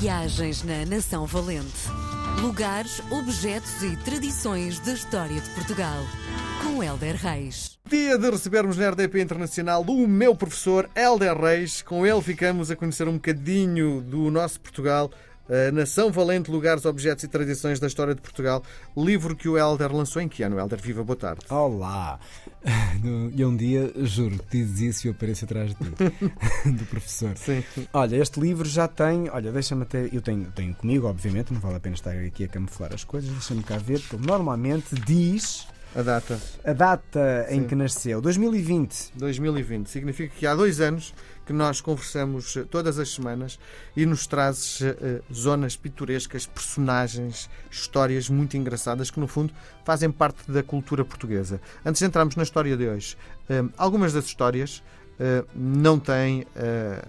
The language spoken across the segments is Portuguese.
Viagens na Nação Valente. Lugares, objetos e tradições da história de Portugal. Com Helder Reis. Dia de recebermos na RDP Internacional o meu professor Helder Reis. Com ele ficamos a conhecer um bocadinho do nosso Portugal. A Nação Valente, Lugares, Objetos e Tradições da História de Portugal. Livro que o Helder lançou em que ano? Helder, viva, boa tarde. Olá! E um dia, juro, dizes isso e eu apareço atrás de ti, do professor. Sim. Olha, este livro já tem. Olha, deixa-me até. Eu tenho, tenho comigo, obviamente, não vale a pena estar aqui a camuflar as coisas, deixa-me cá ver, porque normalmente diz A data, a data em Sim. que nasceu, 2020. 2020. Significa que há dois anos que nós conversamos eh, todas as semanas e nos trazes eh, zonas pitorescas, personagens, histórias muito engraçadas que, no fundo, fazem parte da cultura portuguesa. Antes de entrarmos na história de hoje, algumas das histórias eh, não têm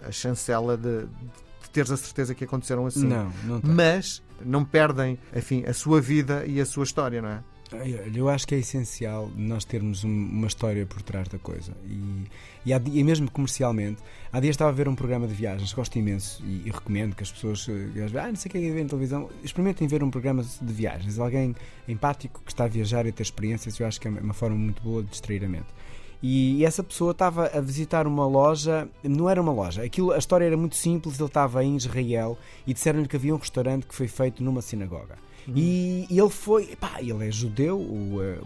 a chancela de, de teres a certeza que aconteceram assim. Não, não tem. Mas não perdem, enfim, a sua vida e a sua história, não é? Eu acho que é essencial nós termos um- uma história por trás da coisa. E, e, há e mesmo comercialmente, há dias estava a ver um programa de viagens, gosto imenso e, e recomendo que as pessoas, eh, ah, não sei o que é ver na televisão, experimentem ver um programa de viagens. Alguém empático que está a viajar e a ter experiências, eu acho que é uma forma muito boa de distrair a mente. E essa pessoa estava a visitar uma loja, não era uma loja, aquilo, a história era muito simples, ele estava em Israel e disseram-lhe que havia um restaurante que foi feito numa sinagoga. E, e ele foi, pá, ele é judeu, o, eh,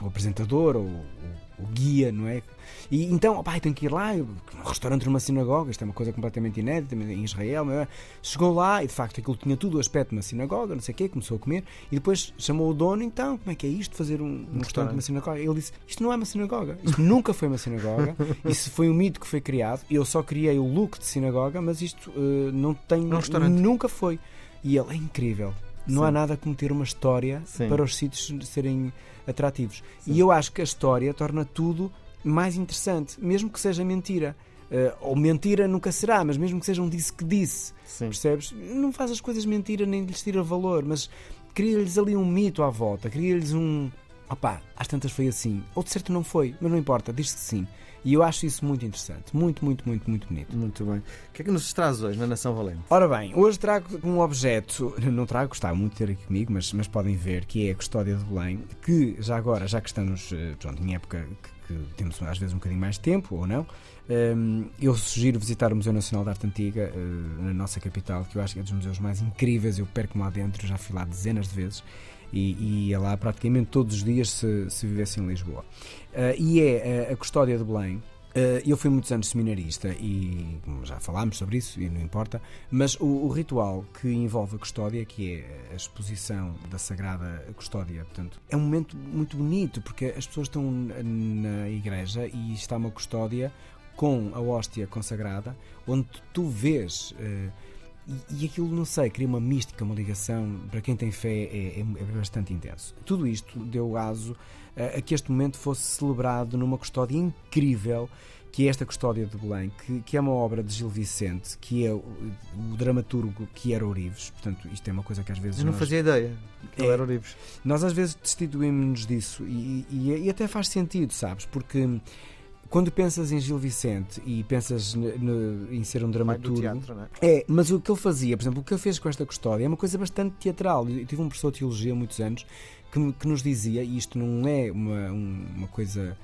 o, o apresentador, o, o- guia, não é? E então, pá, tem que ir lá, um restaurante numa sinagoga, isto é uma coisa completamente inédita em Israel, é? Chegou lá e de facto aquilo tinha tudo o aspecto de uma sinagoga, não sei o quê, começou a comer e depois chamou o dono, então, como é que é isto, fazer um, um restaurante numa sinagoga? Ele disse, isto não é uma sinagoga, isto nunca foi uma sinagoga, isso foi um mito que foi criado, eu só criei o look de sinagoga, mas isto eh, não tem, É um restaurante. nunca foi. E ele é incrível. Não Sim. há nada como ter uma história Sim. para os sítios serem atrativos. E eu acho que a história torna tudo mais interessante, mesmo que seja mentira. Eh, ou mentira nunca será, mas mesmo que seja um disse que disse, Sim. percebes? Não faz as coisas mentira nem lhes tira valor, mas cria-lhes ali um mito à volta, cria-lhes um. Opá, às tantas foi assim. Ou de certo não foi, mas não importa, diz que sim. E eu acho isso muito interessante. Muito, muito, muito, muito bonito. Muito bem. O que é que nos traz hoje na Nação Valente? Ora bem, hoje trago um objeto, não trago, gostava muito de ter aqui comigo, mas, mas podem ver que é a Custódia de Belém, que já agora, já que estamos eh, pronto, em época que, que temos às vezes um bocadinho mais de tempo, ou não, ehm, eu sugiro visitar o Museu Nacional de Arte Antiga, eh, na nossa capital, que eu acho que é dos museus mais incríveis, eu perco-me lá dentro, já fui lá dezenas de vezes, e, e ia lá praticamente todos os dias se, se vivesse em Lisboa. Eh, e é eh, a Custódia de Belém, eu fui muitos anos seminarista e já falámos sobre isso e não importa, mas o, o ritual que envolve a custódia, que é a exposição da Sagrada Custódia, portanto, é um momento muito bonito porque as pessoas estão na igreja e está uma custódia com a hóstia consagrada, onde tu vês. uh, e, e aquilo, não sei, cria uma mística, uma ligação. Para quem tem fé, é, é- é bastante intenso. Tudo isto deu aso a, a que este momento fosse celebrado numa custódia incrível, que é esta Custódia de Belém, que, que é uma obra de Gil Vicente, que é o, o dramaturgo que era Ourives. Portanto, isto é uma coisa que às vezes. Eu não nós- fazia ideia que ele É. era Orives. nós às vezes destituímos-nos disso e, e- e até faz sentido, sabes? Porque quando pensas em Gil Vicente e pensas ne- ne- em ser um dramaturgo. teatro, não é? É, mas o que ele fazia, por exemplo, o que ele fez com esta custódia é uma coisa bastante teatral. Eu tive um professor de teologia há muitos anos que, que nos dizia, e isto não é uma, um- uma coisa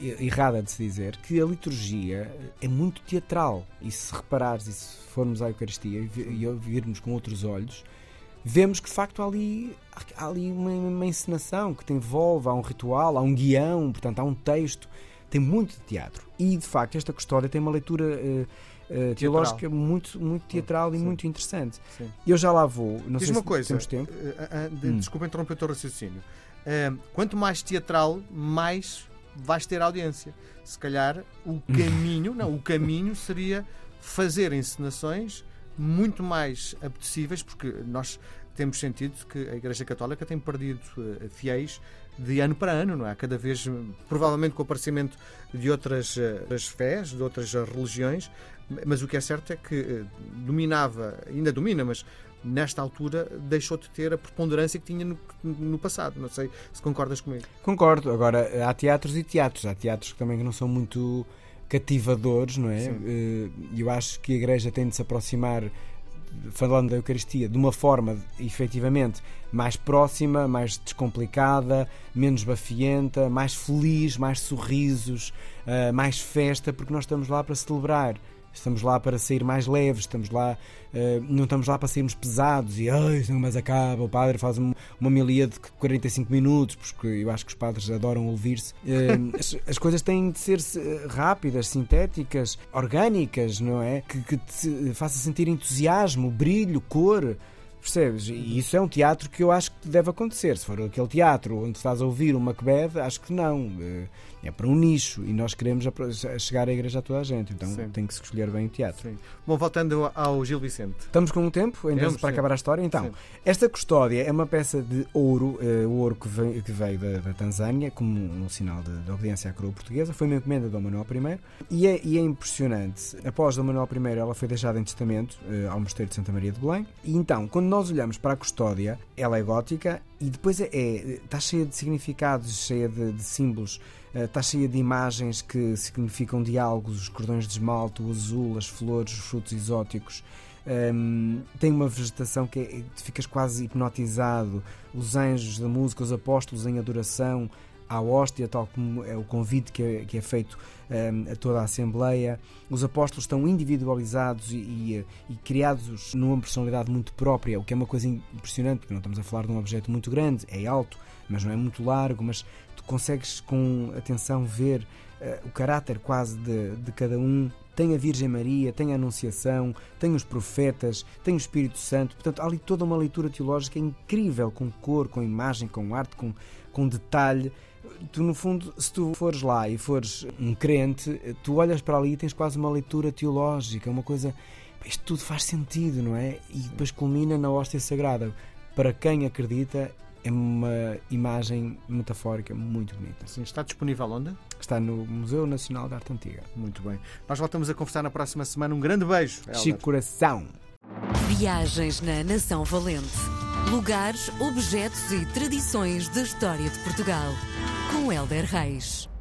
errada de se dizer, que a liturgia é muito teatral. E se reparares, e se formos à Eucaristia e vi- ouvirmos com outros olhos, vemos que de facto há ali, há ali uma, uma encenação que te envolve, há um ritual, há um guião, portanto há um texto, tem muito de teatro. E de facto esta custódia tem uma leitura eh, eh, teológica muito, muito teatral e muito interessante. Sim. Eu já lá vou, não Diz sei uma se coisa. temos tempo. de- Hum. Desculpa interromper o teu raciocínio. Quanto mais teatral, mais vais ter audiência. Se calhar o caminho, não, o caminho seria fazer encenações muito mais apetecíveis, porque nós temos sentido que a Igreja Católica tem perdido fiéis de ano para ano, não é? Cada vez, provavelmente com o aparecimento de outras eh, fés, de outras religiões, mas o que é certo é que eh, dominava, ainda domina, mas nesta altura deixou de ter a preponderância que tinha no, no passado. Não sei se concordas comigo. Concordo. Agora, há teatros e teatros. Há teatros que também não são muito cativadores, não é? Sim. Eh, Eu acho que a Igreja tem de se aproximar falando da Eucaristia de uma forma efetivamente mais próxima, mais descomplicada, menos bafienta, mais feliz, mais sorrisos, uh, mais festa, porque nós estamos lá para celebrar. Estamos lá para sair mais leves, estamos lá, uh, não estamos lá para sairmos pesados e ai, mais acaba, o padre faz uma, uma de 45 minutos, porque eu acho que os padres adoram ouvir-se. Uh, as, as, coisas têm de ser rápidas, sintéticas, orgânicas, não é? Que, que te faça sentir entusiasmo, brilho, cor. Percebes? E isso é um teatro que eu acho que deve acontecer. Se for aquele teatro onde estás a ouvir o Macbeth, acho que não. Eh, é para um nicho e nós queremos chegar à igreja a toda a gente. Então sim. tem que se escolher bem o teatro. Sim. Bom, voltando ao Gil Vicente. Estamos com um tempo ainda para acabar a história. Então, sim. esta custódia é uma peça de ouro, uh, o ouro que veio, que veio da, da, Tanzânia, como um sinal de, de, obediência à coroa portuguesa. Foi uma encomenda de Dom Manuel I e é, e é impressionante. Após Dom Manuel I, ela foi deixada em testamento uh, ao Mosteiro de Santa Maria de Belém. E então, quando nós olhamos para a custódia, ela é gótica e depois é, é está cheia de significados, cheia de, de símbolos está eh, cheia de imagens que significam diálogos, os cordões de esmalte, o azul, as flores, os frutos exóticos. Um, ehm, tem uma vegetação que é, ficas quase hipnotizado, os anjos da música, os apóstolos em adoração à hóstia, tal como é o convite que é, que é feito um, ehm, a toda a Assembleia. Os apóstolos estão individualizados e, e, e, criados numa personalidade muito própria, o que é uma coisa impressionante, porque não estamos a falar de um objeto muito grande, é alto, mas não é muito largo, mas consegues com atenção ver uh, o caráter quase de, de cada um. Tem a Virgem Maria, tem a Anunciação, tem os profetas, tem o Espírito Santo. Portanto, há ali toda uma leitura teológica incrível, com cor, com imagem, com arte, com, com detalhe tu no fundo, se tu fores lá e fores um crente, tu olhas para ali e tens quase uma leitura teológica, uma coisa. Isto tudo faz sentido, não é? E depois culmina na hóstia sagrada. Para quem acredita, é uma imagem metafórica muito bonita. Sim, está disponível onde? Está no Museu Nacional de Arte Antiga. Muito bem. Nós voltamos a conversar na próxima semana. Um grande beijo. Chico Coração. Viagens na Nação Valente. Lugares, objetos e tradições da história de Portugal. Com Helder Reis.